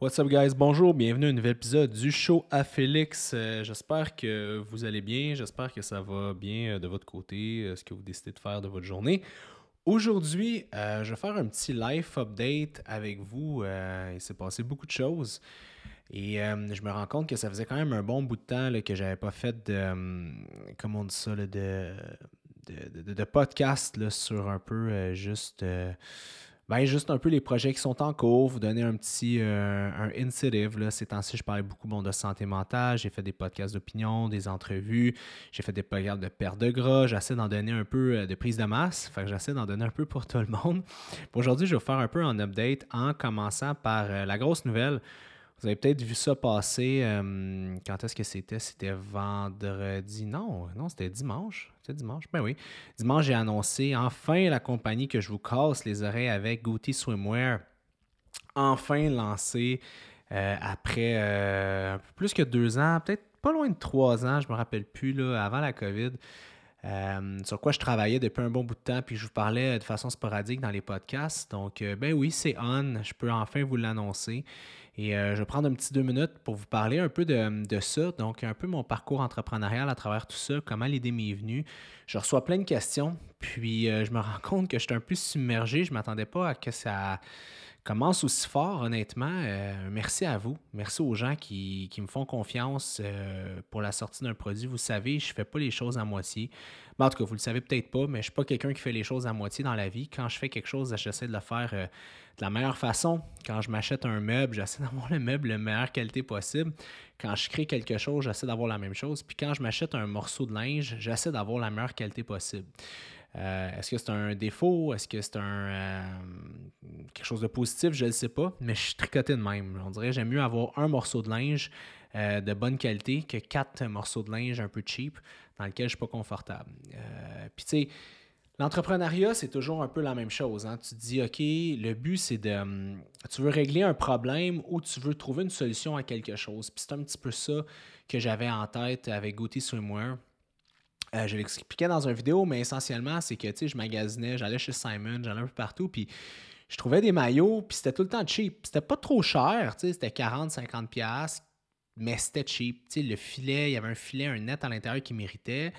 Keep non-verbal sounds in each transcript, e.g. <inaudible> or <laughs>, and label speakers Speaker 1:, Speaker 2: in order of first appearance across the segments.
Speaker 1: What's up, guys? Bonjour, bienvenue à un nouvel épisode du show à Félix. Euh, j'espère que vous allez bien, j'espère que ça va bien euh, de votre côté, euh, ce que vous décidez de faire de votre journée. Aujourd'hui, je vais faire un petit live update avec vous. il s'est passé beaucoup de choses. Et je me rends compte que ça faisait quand même un bon bout de temps que j'avais pas fait de, comment on dit ça, de, de, de, podcast sur un peu juste ben, juste un peu les projets qui sont en cours, vous donner un petit euh, un. Ces temps-ci, je parlais beaucoup de santé mentale, j'ai fait des podcasts d'opinion, des entrevues, j'ai fait des podcasts de perte de gras, j'essaie d'en donner un peu euh, de prise de masse, fait que j'essaie d'en donner un peu pour <laughs> tout le monde. Aujourd'hui, je vais vous faire un peu un update en commençant par euh, la grosse nouvelle. Vous avez peut-être vu ça passer. Euh, quand est-ce que c'était? C'était vendredi. Non, non, c'était dimanche. Dimanche. Ben oui. Dimanche, j'ai annoncé enfin la compagnie que je vous casse les oreilles avec, Goody Swimwear. Enfin lancé euh, après euh, plus que deux ans, peut-être pas loin de trois ans, je me rappelle plus, là, avant la COVID. sur quoi je travaillais depuis un bon bout de temps, puis je vous parlais de façon sporadique dans les podcasts. Donc, ben oui, c'est on. Je peux enfin vous l'annoncer. Et euh, je vais prendre un petit deux minutes pour vous parler un peu de, ça, donc un peu mon parcours entrepreneurial à travers tout ça, comment l'idée m'est venue. Je reçois plein de questions, puis euh, je me rends <laughs> compte que je suis un peu submergé. Je ne m'attendais pas à que ça commence aussi fort, honnêtement. Euh, merci à vous. Merci aux gens qui, me font confiance pour la sortie d'un produit. Vous savez, je ne fais pas les choses à moitié. en tout cas, vous ne le savez peut-être pas, mais je ne suis pas quelqu'un qui fait les choses à moitié dans la vie. Quand je fais quelque chose, j'essaie de le faire de la meilleure façon, quand je m'achète un meuble, j'essaie <laughs> d'avoir le meuble de la meilleure qualité possible. Quand je crée quelque chose, j'essaie d'avoir la même chose. Puis quand je m'achète un morceau de linge, j'essaie d'avoir la meilleure qualité possible. Euh, est-ce que c'est un défaut? Est-ce que c'est un euh, quelque chose de positif? Je ne sais pas, mais je suis tricoté de même. On dirait que j'aime mieux avoir un morceau de linge euh, de bonne qualité que quatre morceaux de linge un peu cheap dans lequel je ne suis pas confortable. Puis tu sais, L'entrepreneuriat, c'est toujours un peu la même chose. Hein. Tu te dis, OK, le but, c'est de. Tu veux régler un problème ou tu veux trouver une solution à quelque chose. Puis c'est un petit peu ça que j'avais en tête avec Gauthier Swimwear. Euh, je l'expliquais dans une vidéo, mais essentiellement, c'est que je magasinais, j'allais chez Simon, j'allais un peu partout, puis je trouvais des maillots, puis c'était tout le temps cheap. C'était pas trop cher, tu sais, c'était 40-50$, mais c'était cheap. Le filet, il y avait un filet, un net à l'intérieur qui méritait.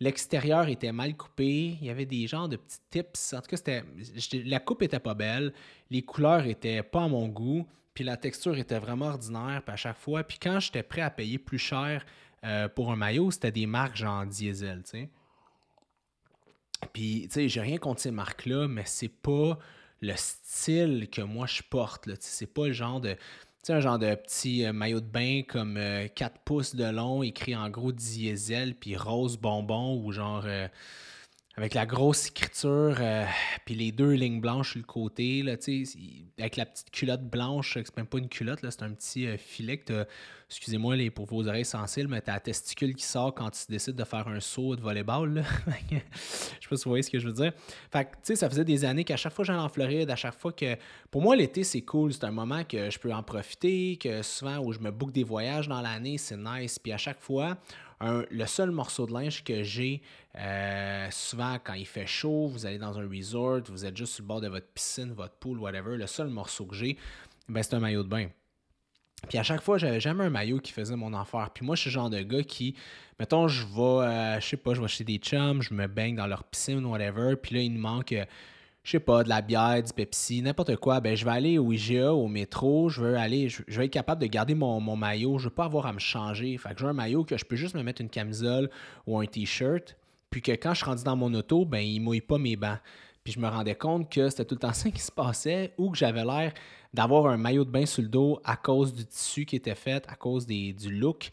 Speaker 1: L'extérieur était mal coupé. Il y avait des genres de petits tips. En tout cas, c'était, la coupe était pas belle. Les couleurs étaient pas à mon goût. Puis la texture était vraiment ordinaire. À chaque fois. Puis quand j'étais prêt à payer plus cher euh, pour un maillot, c'était des marques genre diesel, tu sais. Puis, tu sais, j'ai rien contre ces marques-là, mais c'est pas le style que moi je porte. Là. C'est pas le genre de sais, un genre de petit euh, maillot de bain comme 4 euh, pouces de long, écrit en gros diesel, puis rose bonbon, ou genre avec la grosse écriture, puis les deux lignes blanches sur le côté, là, avec la petite culotte blanche, c'est même pas une culotte, c'est un petit filet que excusez-moi les, pour vos oreilles sensibles, mais t'as la testicule qui sort quand tu décides de faire un saut de volleyball. <laughs> Je sais pas si vous voyez ce que je veux dire. Fait tu ça faisait des années qu'à chaque fois que j'allais en Floride, à chaque fois que. Pour moi, l'été, c'est cool. C'est un moment que je peux en profiter, que souvent où je me boucle des voyages dans l'année, c'est nice. Puis à chaque fois, le seul morceau de linge que j'ai, euh, souvent quand il fait chaud, vous allez dans un resort, vous êtes juste sur le bord de votre piscine, votre pool, whatever, le seul morceau que j'ai, ben, c'est un maillot de bain. Puis à chaque fois, j'avais jamais un maillot qui faisait mon affaire. Puis moi, je suis le genre de gars qui, mettons, je vais, euh, je sais pas, je vais chez des chums, je me baigne dans leur piscine, whatever. Puis là, il me manque, euh, je sais pas, de la bière, du Pepsi, n'importe quoi. Ben, je vais aller au IGA, au métro, je veux aller, je, vais être capable de garder mon, maillot. Je veux pas avoir à me changer. Fait que j'ai un maillot que je peux juste me mettre une camisole ou un t-shirt. Puis que quand je suis rendu dans mon auto, ben, il mouille pas mes bancs. Puis je me rendais compte que c'était tout le temps <laughs> ça qui se passait ou que j'avais l'air d'avoir un maillot de bain sur le dos à cause du tissu qui était fait, à cause des, du look.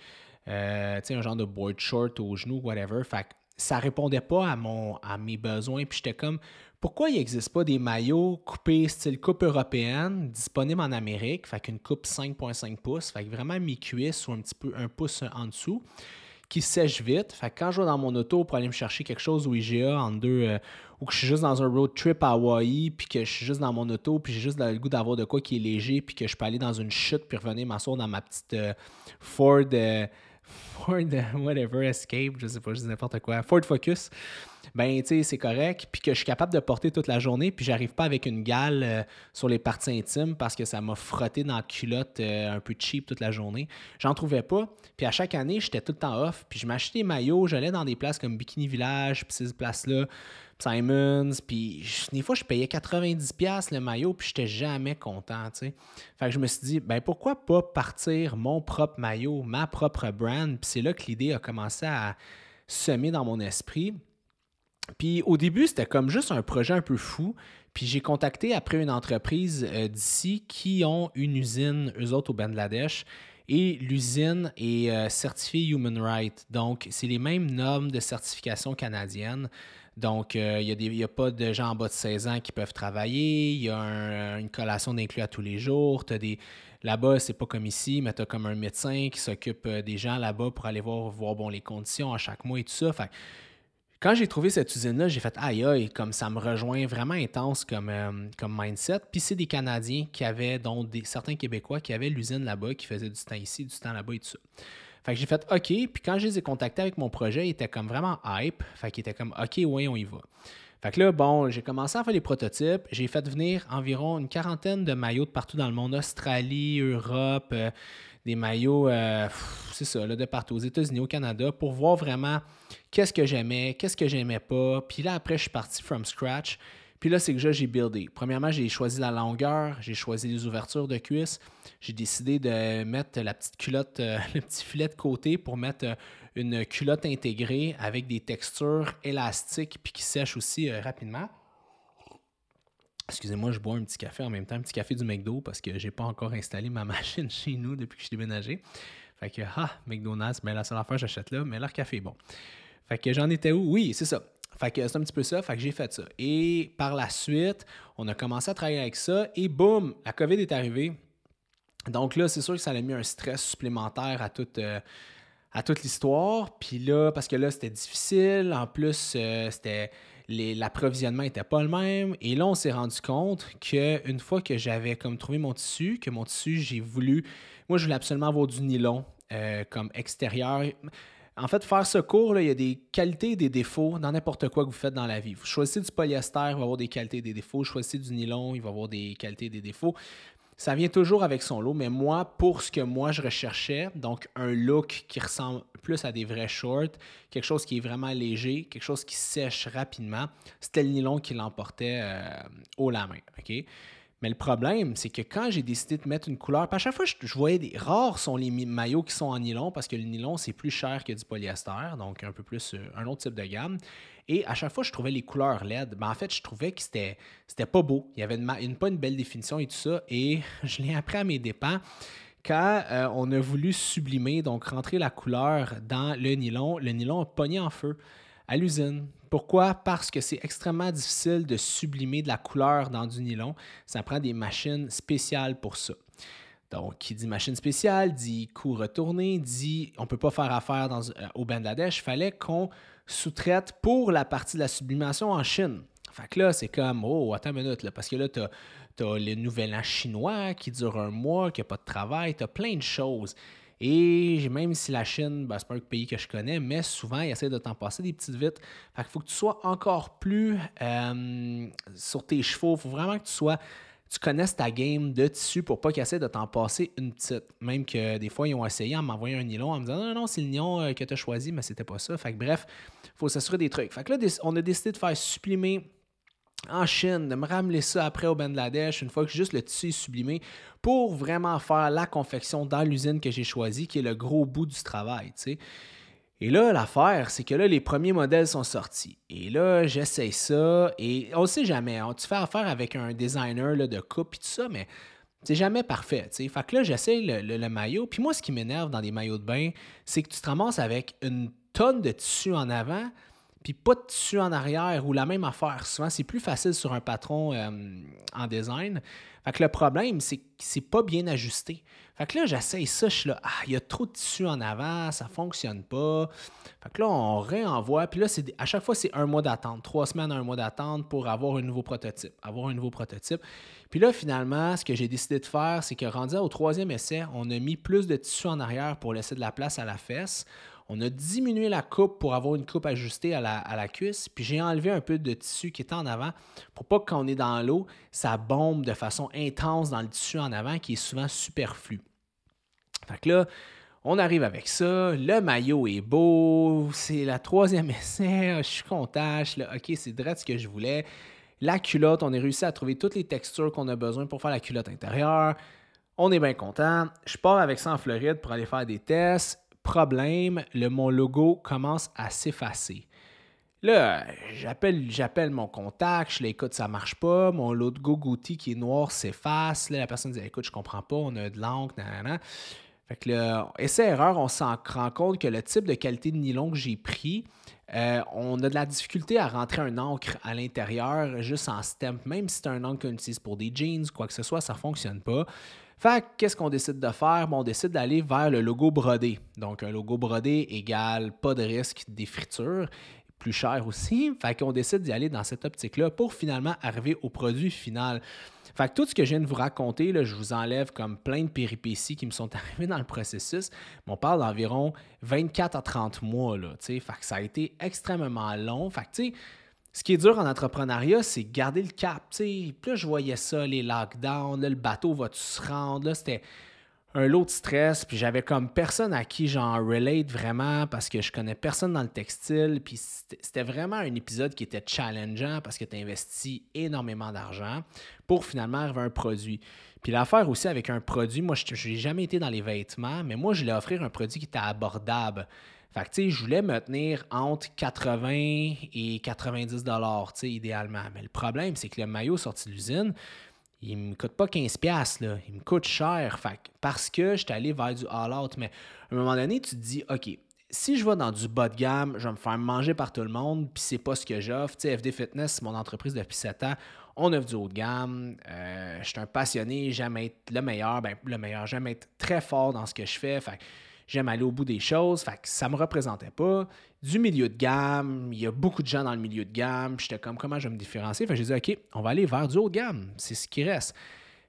Speaker 1: Euh, tu sais, un genre de board short au genou, whatever. Ça répondait pas à, mon, à mes besoins. Puis j'étais comme, pourquoi il n'existe pas des maillots coupés style coupe européenne disponibles en Amérique? Fait qu'une coupe 5.5 pouces. Fait que vraiment mes cuisses ou un petit peu un pouce en dessous qui sèche vite. Fait que quand je vais dans mon auto pour aller me chercher quelque chose au IGA en deux, euh, ou que je suis juste dans un road trip à Hawaii, puis que je suis juste dans mon auto, puis j'ai juste le goût d'avoir de quoi qui est léger, puis que je peux aller dans une chute, puis revenir m'asseoir dans ma petite euh, Ford, euh, <laughs> Ford, whatever, Escape, je sais pas, je dis n'importe quoi, Ford Focus, ben, tu sais, c'est correct, puis que je suis capable de porter toute la journée, puis j'arrive pas avec une gale euh, sur les parties intimes parce que ça m'a frotté dans la culotte euh, un peu cheap toute la journée. J'en trouvais pas, puis à chaque année, j'étais tout le temps off, puis je m'achetais des maillots, j'allais dans des places comme Bikini Village, puis ces places-là, Simons, puis des fois, je payais 90$ le maillot, puis j'étais jamais content, tu sais. Fait que je me suis dit, ben pourquoi pas partir mon propre maillot, ma propre brand, puis c'est là que l'idée a commencé à semer dans mon esprit. Puis au début, c'était comme juste un projet un peu fou. Puis j'ai contacté après une entreprise euh, d'ici qui ont une usine, eux autres, au Bangladesh. Et l'usine est euh, certifiée Human Rights. Donc, c'est les mêmes normes de certification canadienne. Donc, euh, il n'y a, pas de gens en bas de 16 ans qui peuvent travailler. Il y a une collation d'inclus à tous les jours. des... Là-bas, c'est pas comme ici, mais tu as comme un médecin qui s'occupe des gens là-bas pour aller voir, voir bon, les conditions à chaque mois et tout ça. Quand j'ai trouvé cette usine-là, j'ai fait aïe aïe, comme ça me rejoint vraiment intense comme, euh, comme mindset. Puis c'est des Canadiens qui avaient, dont certains Québécois qui avaient l'usine là-bas, qui faisaient du temps ici, du temps là-bas et tout ça. Fait que j'ai fait OK, puis quand je les ai contactés avec mon projet, ils étaient comme vraiment hype. Fait qu'ils étaient comme OK, oui, on y va. Fait que là, bon, j'ai commencé à faire les prototypes. J'ai fait venir environ une quarantaine de maillots de partout dans le monde, Australie, Europe, euh, des maillots, euh, c'est ça, là, de partout, aux États-Unis, au Canada, pour voir vraiment qu'est-ce que j'aimais, qu'est-ce que j'aimais pas. Puis là, après, je suis parti from scratch. Puis là, c'est que j'ai buildé. Premièrement, j'ai choisi la longueur, j'ai choisi les ouvertures de cuisse. J'ai décidé de mettre la petite culotte, euh, <laughs> le petit filet de côté pour mettre euh, une culotte intégrée avec des textures élastiques puis qui sèchent aussi rapidement. Excusez-moi, je bois un petit café en même temps, un petit café du McDo parce que j'ai pas encore installé ma <laughs> machine chez nous depuis que je suis déménagé. Fait que, ah, McDonald's, mais la seule affaire j'achète là, mais leur café est bon. Fait que j'en étais où? Oui, c'est ça. Fait que c'est un petit peu ça. Fait que j'ai fait ça. Et par la suite, on a commencé à travailler avec ça et boum, la COVID est arrivée. Donc là, c'est sûr que ça a mis un stress supplémentaire à toute, euh, l'histoire. Puis là, parce que là, c'était difficile. En plus, euh, c'était l'approvisionnement n'était pas le même. Et là, on s'est rendu compte qu'une fois que j'avais comme trouvé mon tissu, que mon tissu, j'ai voulu. Moi, je voulais absolument avoir du nylon euh, comme extérieur. En fait, faire ce cours, il y a des qualités et des défauts dans n'importe quoi que vous faites dans la vie. Vous choisissez du polyester, il va avoir des qualités et des défauts. Choisissez du nylon, il va avoir des qualités et des défauts. Ça vient toujours avec son lot, mais moi, pour ce que moi je recherchais, donc un look qui ressemble plus à des vrais shorts, quelque chose qui est vraiment léger, quelque chose qui sèche rapidement, c'était le nylon qui l'emportait euh, haut la main. OK? Mais le problème, c'est que quand j'ai décidé de mettre une couleur, à chaque fois, je, voyais des rares sont les maillots qui sont en nylon parce que le nylon, c'est plus cher que du polyester, donc un peu plus euh, un autre type de gamme. Et à chaque fois, je trouvais les couleurs LED. Ben, en fait, je trouvais que c'était, c'était pas beau. Il y avait une, pas une belle définition et tout ça. Et <laughs> je l'ai appris à mes dépens quand euh, on a voulu sublimer, donc rentrer la couleur dans le nylon. Le nylon a pogné en feu à l'usine. Pourquoi? Parce que c'est extrêmement difficile de sublimer de la couleur dans du nylon. Ça prend des machines spéciales pour ça. Donc, qui dit machine spéciale, dit coût retourné, dit on ne peut pas faire affaire dans, euh, au Bangladesh. Il fallait qu'on sous-traite pour la partie de la sublimation en Chine. Fait que là, c'est comme, oh, attends une minute, là, parce que là, tu as, le nouvel an chinois qui dure un mois, qui n'a pas de travail, tu as plein de choses. Et même si la Chine, ben, c'est pas un pays que je connais, mais souvent, ils essaient de t'en passer des petites vites. Fait qu'il faut que tu sois encore plus euh, sur tes chevaux. Il faut vraiment que tu sois tu connaisses ta game de tissu pour pas essaient de t'en passer une petite. Même que des fois, ils ont essayé en m'envoyer un nylon en me disant non, non, c'est le nylon euh, que tu as choisi, mais c'était pas ça. Fait que bref, faut s'assurer des trucs. Fait que là, on a décidé de faire sublimer en Chine, de me ramener ça après au Bangladesh, une fois que juste le tissu est sublimé, pour vraiment faire la confection dans l'usine que j'ai choisie, qui est le gros bout du travail. Tu sais. Et là, l'affaire, c'est que là, les premiers modèles sont sortis. Et là, j'essaye ça. Et on ne sait jamais. Hein. tu fais affaire avec un designer là, de coupe et tout ça, mais c'est jamais parfait. T'sais. Fait que là, j'essaye le, maillot. Puis moi, ce qui m'énerve dans des maillots de bain, c'est que tu te ramasses avec une tonne de tissu en avant. Puis pas de tissu en arrière ou la même affaire. Souvent, c'est plus facile sur un patron euh, en design. Fait que le problème, c'est que c'est pas bien ajusté. Fait que là, j'essaye ça, je suis là, ah, il y a trop de tissu en avant, ça fonctionne pas. Fait que là, on réenvoie, puis là, c'est, à chaque fois, c'est un mois d'attente, trois semaines, un mois d'attente pour avoir un nouveau prototype, avoir un nouveau prototype. Puis là, finalement, ce que j'ai décidé de faire, c'est que rendu au troisième essai, on a mis plus de tissu en arrière pour laisser de la place à la fesse. On a diminué la coupe pour avoir une coupe ajustée à la, cuisse. Puis j'ai enlevé un peu de tissu qui était en avant pour pas que quand on est dans l'eau, ça bombe de façon intense dans le tissu en avant qui est souvent superflu. Fait que là, on arrive avec ça. Le maillot est beau. C'est la troisième essai. Je suis content. OK, c'est direct ce que je voulais. La culotte, on a réussi à trouver toutes les textures qu'on a besoin pour faire la culotte intérieure. On est bien content. Je pars avec ça en Floride pour aller faire des tests problème, le, mon logo commence à s'effacer. Là, j'appelle, mon contact, je l'écoute, ça marche pas. Mon logo Gouti qui est noir s'efface. Là, la personne dit Écoute, je comprends pas, on a de l'encre, nanana. Fait que le essai-erreur, on s'en rend compte que le type de qualité de nylon que j'ai pris, euh, on a de la difficulté à rentrer un encre à l'intérieur juste en stamp. Même si c'est un encre qu'on utilise pour des jeans, quoi que ce soit, ça ne fonctionne pas. Fait qu'est-ce qu'on décide de faire? on décide d'aller vers le logo brodé. Donc, un logo brodé égale pas de risque d'écriture, plus cher aussi. Fait qu'on décide d'y aller dans cette optique-là pour finalement arriver au produit final. Fait que tout ce que je viens de vous raconter, là, je vous enlève comme plein de péripéties qui me sont <laughs> arrivées dans le processus. on parle d'environ 24 à 30 mois. Là, fait que ça a été extrêmement long. Fait que, ce qui est dur en entrepreneuriat, c'est garder le cap. Puis là, je voyais ça, les lockdowns, le bateau va-tu se rendre? Là, c'était un lot de stress. Puis j'avais comme personne à qui j'en relate vraiment parce que je connais personne dans le textile. Puis c'était vraiment un épisode qui était challengeant parce que tu investis énormément d'argent pour finalement arriver à un produit. Puis l'affaire aussi avec un produit, moi, je n'ai jamais été dans les vêtements, mais moi, je voulais offrir un produit qui était abordable. Fait que, tu sais, je voulais me tenir entre 80 et 90 dollars, tu sais, idéalement. Mais le problème, c'est que le maillot sorti de l'usine, il me coûte pas 15 pièces là, il me coûte cher. Fait parce que je suis allé vers du all-out. Mais à un moment donné, tu te dis, OK, si je vais dans du bas de gamme, je vais me faire manger par tout le monde, puis c'est pas ce que j'offre. Tu sais, FD Fitness, c'est mon entreprise depuis 7 ans. On offre du haut de gamme. Euh, je suis un passionné, j'aime être le meilleur. Ben, le meilleur, j'aime être très fort dans ce que je fais. Fait j'aime aller au bout des choses. Fait que ça me représentait pas. Du milieu de gamme, il y a beaucoup de gens dans le milieu de gamme. J'étais comme, comment je vais me différencier? Fait que j'ai OK, on va aller vers du haut de gamme. C'est ce qui reste.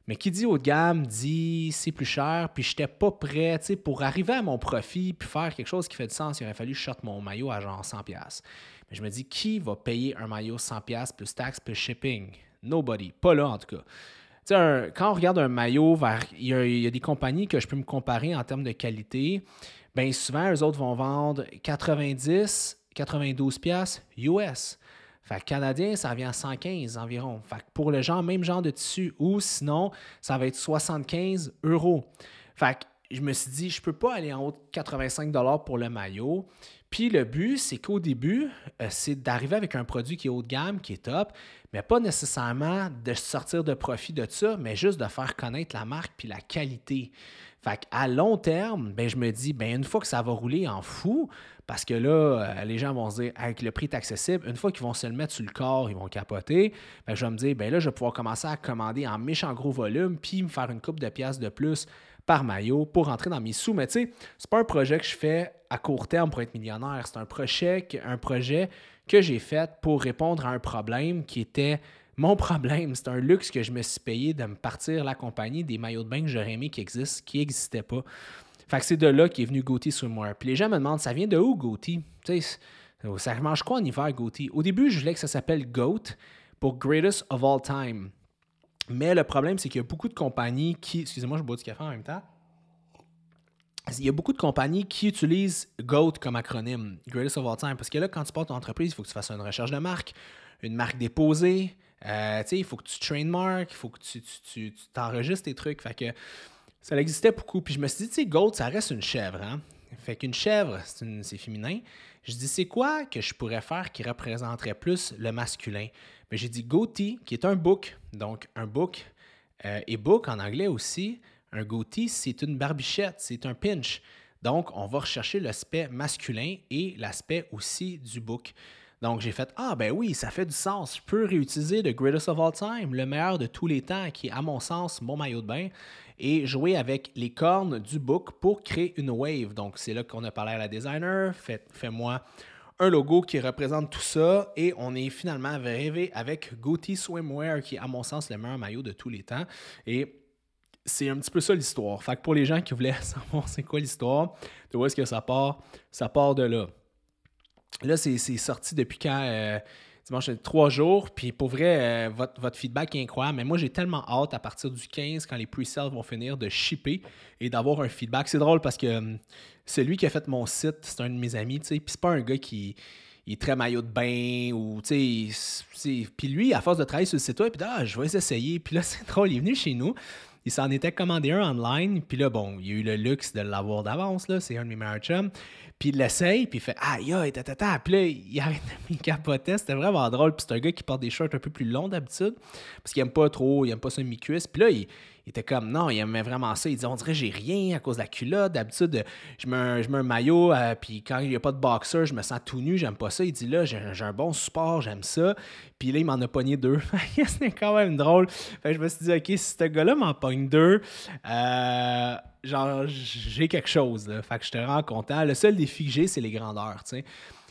Speaker 1: Mais qui dit haut de gamme dit c'est plus cher, puis je n'étais pas prêt, pour arriver à mon profit, puis faire quelque chose qui fait du sens, il aurait fallu que je mon maillot à genre 100$. Mais je me dis, qui va payer un maillot 100$ plus taxes plus shipping? Nobody. Pas là, en tout cas quand on regarde un maillot, il, y a, des compagnies que je peux me comparer en termes de qualité. Bien souvent, eux autres vont vendre 90, 92 pièces US. Fait canadien, ça revient à 115 environ. Fait pour le genre, même genre de tissu, ou sinon, ça va être 75 euros. Fait je me suis dit, je peux pas aller en haut de 85 pour le maillot. Puis le but, c'est qu'au début, euh, c'est d'arriver avec un produit qui est haut de gamme, qui est top, mais pas nécessairement de sortir de profit de ça, mais juste de faire connaître la marque puis la qualité. Fait à long terme, ben, je me dis, ben, une fois que ça va rouler en fou, parce que là, euh, les gens vont se dire, avec le prix est accessible, une fois qu'ils vont se le mettre sur le corps, ils vont capoter. Ben, je vais me dire, ben là, je vais pouvoir commencer à commander en méchant gros volume, puis me faire une coupe de pièces de plus par maillot pour rentrer dans mes sous. Mais tu sais, c'est pas un projet que je fais à court terme pour être millionnaire. C'est un projet, un projet que j'ai fait pour répondre à un problème qui était mon problème. C'est un luxe que je me suis payé de me partir la compagnie des maillots de bain que j'aurais aimé qui existent, qui n'existaient pas. Fait que c'est de là qu'est venu Gauthier Swimwear. Puis les gens me demandent, ça vient de où Gauthier? Sais, ça mange quoi en hiver Gauthier? Au début, je voulais que ça s'appelle Goat pour Greatest of All Time. Mais le problème, c'est qu'il y a beaucoup de compagnies qui. Excusez-moi, je bois du café en même temps. Il y a beaucoup de compagnies qui utilisent GOAT comme acronyme, Greatest of All Time. Parce que là, quand tu portes ton entreprise, il faut que tu fasses une recherche de marque, une marque déposée. Euh, il faut que tu trademark, il faut que tu, tu, t'enregistres tes trucs. Fait que ça existait beaucoup. Puis je me suis dit, tu sais, GOAT, ça reste une chèvre. Hein? Fait qu'une chèvre, c'est féminin. Je dis, c'est quoi que je pourrais faire qui représenterait plus le masculin? Mais j'ai dit goatee, qui est un book. Donc, un book euh, et book en anglais aussi. Un goatee, c'est une barbichette, c'est un pinch. Donc, on va rechercher l'aspect masculin et l'aspect aussi du book. Donc, j'ai fait Ah, ben oui, ça fait du sens. Je peux réutiliser le Greatest of All Time, le meilleur de tous les temps, qui est, à mon sens, mon maillot de bain, et jouer avec les cornes du book pour créer une wave. Donc, c'est là qu'on a parlé à la designer. Fais-moi un logo qui représente tout ça et on est finalement arrivé avec Goatee Swimwear qui est à mon sens le meilleur maillot de tous les temps et c'est un petit peu ça l'histoire. Fait que pour les gens qui voulaient <laughs> savoir c'est quoi l'histoire, de où est-ce que ça part, ça part de là? Là, c'est sorti depuis quand euh, dimanche, trois jours. Puis pour vrai, euh, votre, feedback est incroyable. Mais moi, j'ai tellement hâte à partir du 15, quand les pre-sales vont finir, de shipper et d'avoir un feedback. C'est drôle parce que euh, celui qui a fait mon site, c'est un de mes amis. Puis c'est pas un gars qui est très maillot de bain ou puis lui à force de travailler sur le site web puis ah je vais essayer puis là <laughs> c'est drôle il est venu chez nous il s'en était commandé un online puis là bon il a eu le luxe de l'avoir d'avance là c'est un de mes meilleurs chums puis il l'essaye, puis il fait Aïe, aïe, tata. Puis là, il <laughs> arrête de capoter. C'était vraiment drôle. Puis c'est un gars qui porte des shorts un peu plus longs d'habitude, parce qu'il aime pas trop, il aime pas ça mi-cuisse. Puis là, il, était comme non, il aimait vraiment ça. Il dit on dirait j'ai rien à cause de la culotte. D'habitude, je mets un, un maillot, euh, puis quand il n'y a pas de boxer, je me sens tout nu, j'aime pas ça. Il dit là, j'ai un bon support, j'aime ça. Puis là, il m'en a pogné deux. <laughs> C'était quand même drôle. Fait je me suis dit, OK, si ce gars-là m'en pogne deux, euh, genre, j'ai quelque chose. Là. Fait que je te rends content. Le seul défi que j'ai, c'est les grandeurs, tu.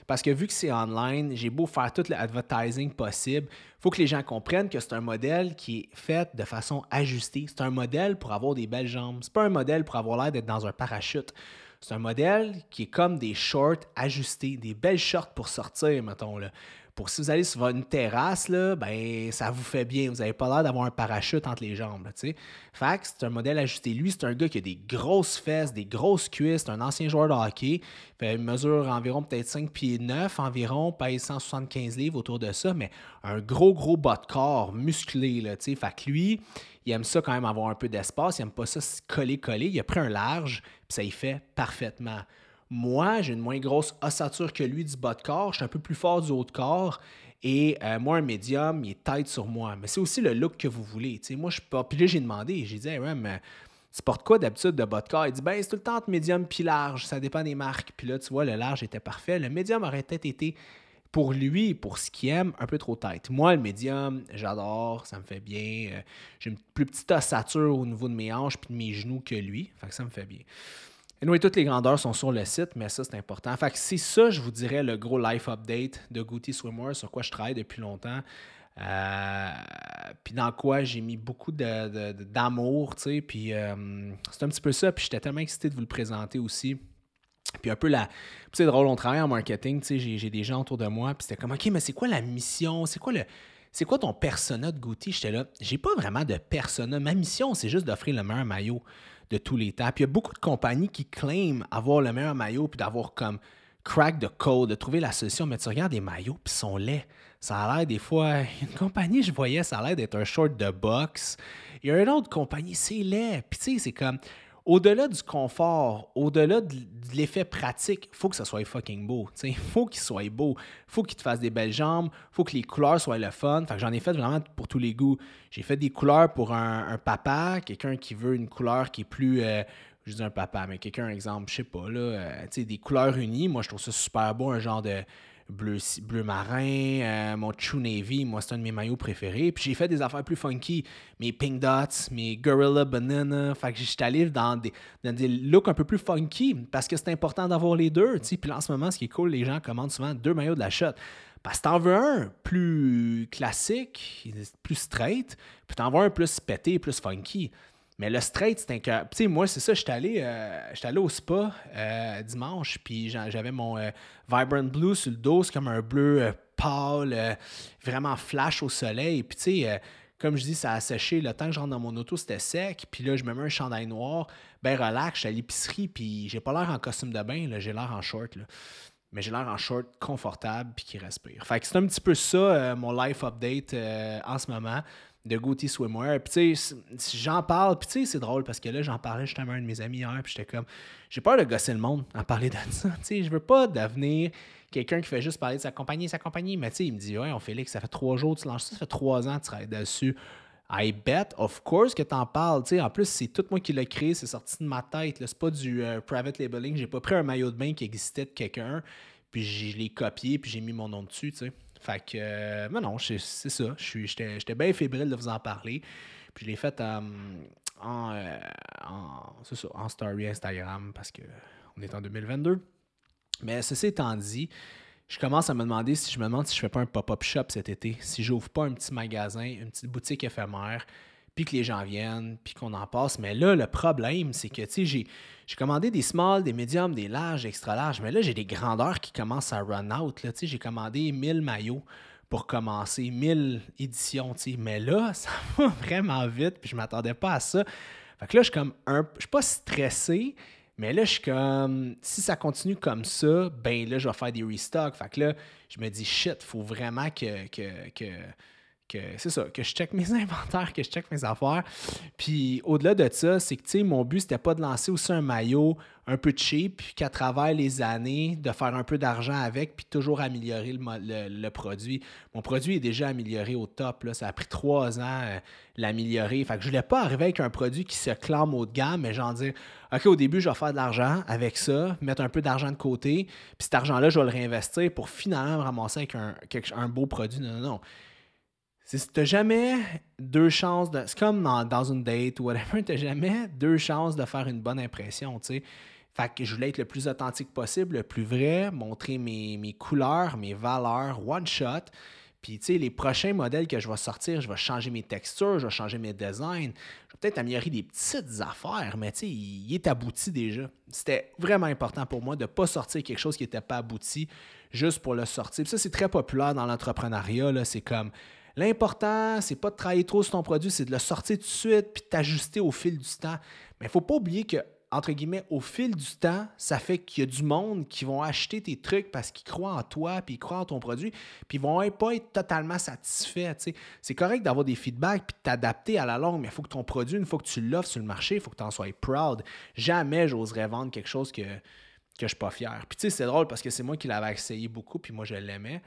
Speaker 1: Parce que vu que c'est online, j'ai beau faire tout l'advertising possible, il faut que les gens comprennent que c'est un modèle qui est fait de façon ajustée. C'est un modèle pour avoir des belles jambes. C'est pas un modèle pour avoir l'air d'être dans un parachute. C'est un modèle qui est comme des shorts ajustés, des belles shorts pour sortir, mettons. Là pour si vous allez sur une terrasse, là, ben, ça vous fait bien. Vous n'avez pas l'air d'avoir un parachute entre les jambes. Fait que c'est un modèle ajusté. Lui, c'est un gars qui a des grosses fesses, des grosses cuisses. C'est un ancien joueur de hockey. Il mesure environ peut-être 5 pieds 9 environ, pèse 175 livres autour de ça, mais un gros, gros bas de corps musclé. Là, fait que lui, il aime ça quand même avoir un peu d'espace. Il aime pas ça coller-coller. Il a pris un large, puis ça y fait parfaitement. Moi, j'ai une moins grosse ossature que lui du bas de corps. Je suis un peu plus fort du haut de corps. Et euh, moi, un médium, il est tête sur moi. Mais c'est aussi le look que vous voulez. moi, je suis. Puis là, j'ai demandé, j'ai dit, ouais, mais tu portes quoi d'habitude de bas de corps? Il dit, ben, c'est tout le temps entre médium puis large. Ça dépend des marques. Puis là, tu vois, le large était parfait. Le médium aurait peut-être été, pour lui, pour ce qu'il aime, un peu trop tête. Moi, le médium, j'adore, ça me fait bien. Euh, j'ai une plus petite ossature au niveau de mes hanches puis de mes genoux que lui. Fait ça me fait bien. Et nous, toutes les grandeurs sont sur le site, mais ça, c'est important. Fait que c'est ça, je vous dirais, le gros life update de Goody Swimwear, sur quoi je travaille depuis longtemps. Euh, puis dans quoi j'ai mis beaucoup d'amour, tu sais. Puis euh, c'est un petit peu ça. Puis j'étais tellement excité de vous le présenter aussi. Puis un peu la. c'est drôle, on travaille en marketing, tu sais, j'ai des gens autour de moi. Puis c'était comme, OK, mais c'est quoi la mission? C'est quoi le. C'est quoi ton persona de Goody? J'étais là. J'ai pas vraiment de persona. Ma mission, c'est juste d'offrir le meilleur maillot de tous les temps. Puis il y a beaucoup de compagnies qui claiment avoir le meilleur maillot, puis d'avoir comme crack the code, de trouver la solution. Mais tu regardes des maillots, puis sont laids. Ça a l'air des fois, <laughs> une compagnie, je voyais, ça a l'air d'être un short de box. Il y a une autre compagnie, c'est laid. Puis tu sais, c'est comme, au-delà du confort, au-delà de, l'effet pratique, faut que ça soit fucking beau. Il faut qu'il soit beau. faut qu'il te fasse des belles jambes. faut que les couleurs soient le fun. Fait j'en ai fait vraiment pour tous les goûts. J'ai fait des couleurs pour un, papa, quelqu'un qui veut une couleur qui est plus. Euh, je dis un papa, mais quelqu'un, exemple, je sais pas, là, euh, des couleurs unies. Moi, je trouve ça super beau, un genre de bleu, bleu marin, euh, mon True Navy, moi, c'est un de mes maillots préférés. Puis j'ai fait des affaires plus funky, mes Pink Dots, mes Gorilla Banana. Fait que j'étais allé dans des, dans des looks un peu plus funky parce que c'est important d'avoir les deux. Puis là, en ce moment, ce qui est cool, les gens commandent souvent deux maillots de la shot. Parce que t'en veux un plus classique, plus straight, puis t'en veux un plus pété, plus funky. Mais le straight, c'était que. Tu sais, moi, c'est ça, j'étais allé, euh, allé au spa euh, dimanche, puis j'avais mon euh, Vibrant Blue sur le dos, c'est comme un bleu pâle, vraiment flash au soleil. Puis, tu sais, comme je dis, ça a séché. Le temps que je rentre dans mon auto, c'était sec. Puis là, je me mets un chandail noir, ben relax, je suis à l'épicerie, puis j'ai pas l'air en costume de bain, j'ai l'air en short. Là. Mais j'ai l'air en short confortable puis qui respire. Fait que c'est un petit peu ça, mon life update en ce moment de Goatee Swimwear. Puis tu sais, j'en parle, puis tu sais, c'est drôle parce que là, j'en parlais justement à un de mes amis hier, puis j'étais comme, j'ai peur de gosser le monde en parler de ça. Tu sais, je veux pas devenir quelqu'un qui fait juste parler de sa compagnie, sa compagnie, mais tu sais, il me dit, ouais, on Félix, ça fait trois jours que tu lances ça, ça fait trois ans que tu travailles dessus. I bet, of course, que tu en parles. sais, en plus, c'est tout moi qui l'ai créé, c'est sorti de ma tête. C'est pas du euh, private labeling. J'ai pas pris un maillot de bain qui existait de quelqu'un, puis je l'ai copié, puis j'ai mis mon nom dessus, tu sais. Fait que, euh, mais non, c'est ça. J'étais bien fébrile de vous en parler. Puis je l'ai fait euh, en, en story Instagram parce qu'on est en 2022. Mais ceci étant dit, je commence à me demander si je me demande si je fais pas un pop-up shop cet été, si j'ouvre pas un petit magasin, une petite boutique éphémère, puis que les gens viennent, puis qu'on en passe. Mais là, le problème, c'est que, tu j'ai, commandé des small, des mediums, des larges, extra larges, mais là, j'ai des grandeurs qui commencent à run out. Tu sais, j'ai commandé 1000 maillots pour commencer, 1000 éditions. Mais là, <laughs> ça va vraiment vite, puis je m'attendais pas à ça. Fait que là, je suis comme un... Je suis pas stressé, mais là, je suis comme, si ça continue comme ça, ben là, je vais faire des restocks. Fait que là, je me dis, shit, faut vraiment que, que que c'est ça, que je check mes <laughs> inventaires, que je check mes affaires. Puis au-delà de ça, c'est que tu sais, mon but, c'était pas de lancer aussi un maillot un peu cheap, puis qu'à travers les années, de faire un peu d'argent avec, puis toujours améliorer le, produit. Mon produit est déjà amélioré au top. Là. Ça a pris trois ans euh, l'améliorer. Fait que je voulais pas arriver avec un produit qui se clame haut de gamme, mais genre dire OK, au début, je vais faire de l'argent avec ça, mettre un peu d'argent de côté, puis cet argent-là, je vais le réinvestir pour finalement me ramasser avec un, un beau produit. Non, non, non tu jamais deux chances de. C'est comme dans, une date ou whatever, <laughs> tu jamais deux chances de faire une bonne impression, tu sais. Fait que je voulais être le plus authentique possible, le plus vrai, montrer mes, couleurs, mes valeurs, one shot. Puis, tu sais, les prochains modèles que je vais sortir, je vais changer mes textures, je vais changer mes designs. Je vais peut-être améliorer des petites affaires, mais tu sais, il, est abouti déjà. C'était vraiment important pour moi de ne pas sortir quelque chose qui n'était pas abouti juste pour le sortir. Ça, c'est très populaire dans l'entrepreneuriat. C'est comme L'important, c'est pas de travailler trop sur ton produit, c'est de le sortir tout de suite puis t'ajuster au fil du temps. Mais il ne faut pas oublier que, entre guillemets, au fil du temps, ça fait qu'il y a du monde qui vont acheter tes trucs parce qu'ils croient en toi puis ils croient en ton produit puis ils vont pas être totalement satisfaits. C'est correct d'avoir des feedbacks puis t'adapter à la longue, mais il faut que ton produit, une fois que tu l'offres sur le marché, il faut que tu en sois proud. Jamais j'oserais vendre quelque chose que, que je suis pas fier. Puis tu sais, c'est drôle parce que c'est moi qui l'avais essayé beaucoup puis moi je l'aimais.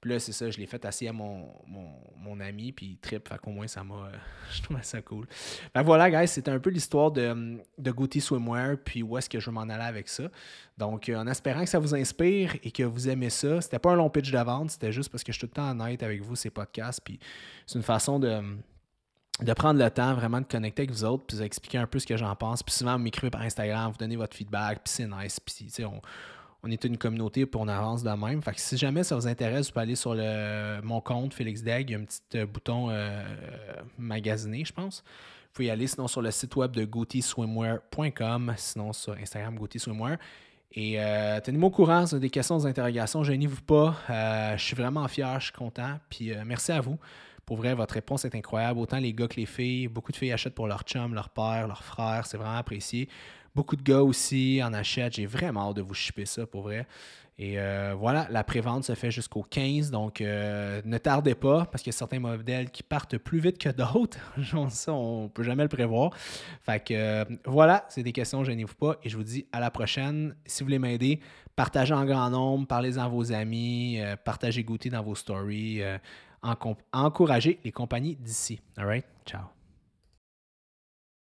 Speaker 1: Puis là, c'est ça, je l'ai fait assis à mon, mon, ami, puis trip. Fait qu'au moins, ça m'a. <laughs> je trouvais ça cool. Fait voilà, guys, c'était un peu l'histoire de, de Goody Swimwear, puis où est-ce que je vais m'en aller avec ça. Donc, euh, en espérant que ça vous inspire et que vous aimez ça, c'était pas un long pitch de vente, c'était juste parce que je suis tout le temps honnête avec vous, ces podcasts, puis c'est une façon de de prendre le temps vraiment de connecter avec vous autres, puis d'expliquer un peu ce que j'en pense. Puis souvent, vous m'écrivez par Instagram, vous donnez votre feedback, puis c'est nice. Puis, on, on est une communauté puis on avance de même. Fait que si jamais ça vous intéresse, vous pouvez aller sur le, mon compte Félix il y a un petit euh, bouton euh, magasiné, je pense. Vous pouvez y aller sinon sur le site web de gootyswimwear.com, sinon sur Instagram gootyswimwear. Et euh, tenez-moi au courant si vous avez des questions, des interrogations, gênez-vous pas. je suis vraiment fier, je suis content. Puis merci à vous. Pour vrai, votre réponse est incroyable. Autant les gars que les filles. Beaucoup de filles achètent pour leur chum, leur père, leur frère. C'est vraiment apprécié. Beaucoup de gars aussi en achètent. J'ai vraiment hâte de vous shipper ça pour vrai. Et euh, voilà, la prévente se fait jusqu'au 15. Donc, euh, ne tardez pas parce qu'il y a certains modèles qui partent plus vite que d'autres. <laughs> ça, on ne peut jamais le prévoir. Fait que euh, voilà, c'est des questions, gênez-vous pas. Et je vous dis à la prochaine. Si vous voulez m'aider, partagez en grand nombre, parlez-en à vos amis, partagez goûter dans vos stories, encouragez les compagnies d'ici. All right? Ciao.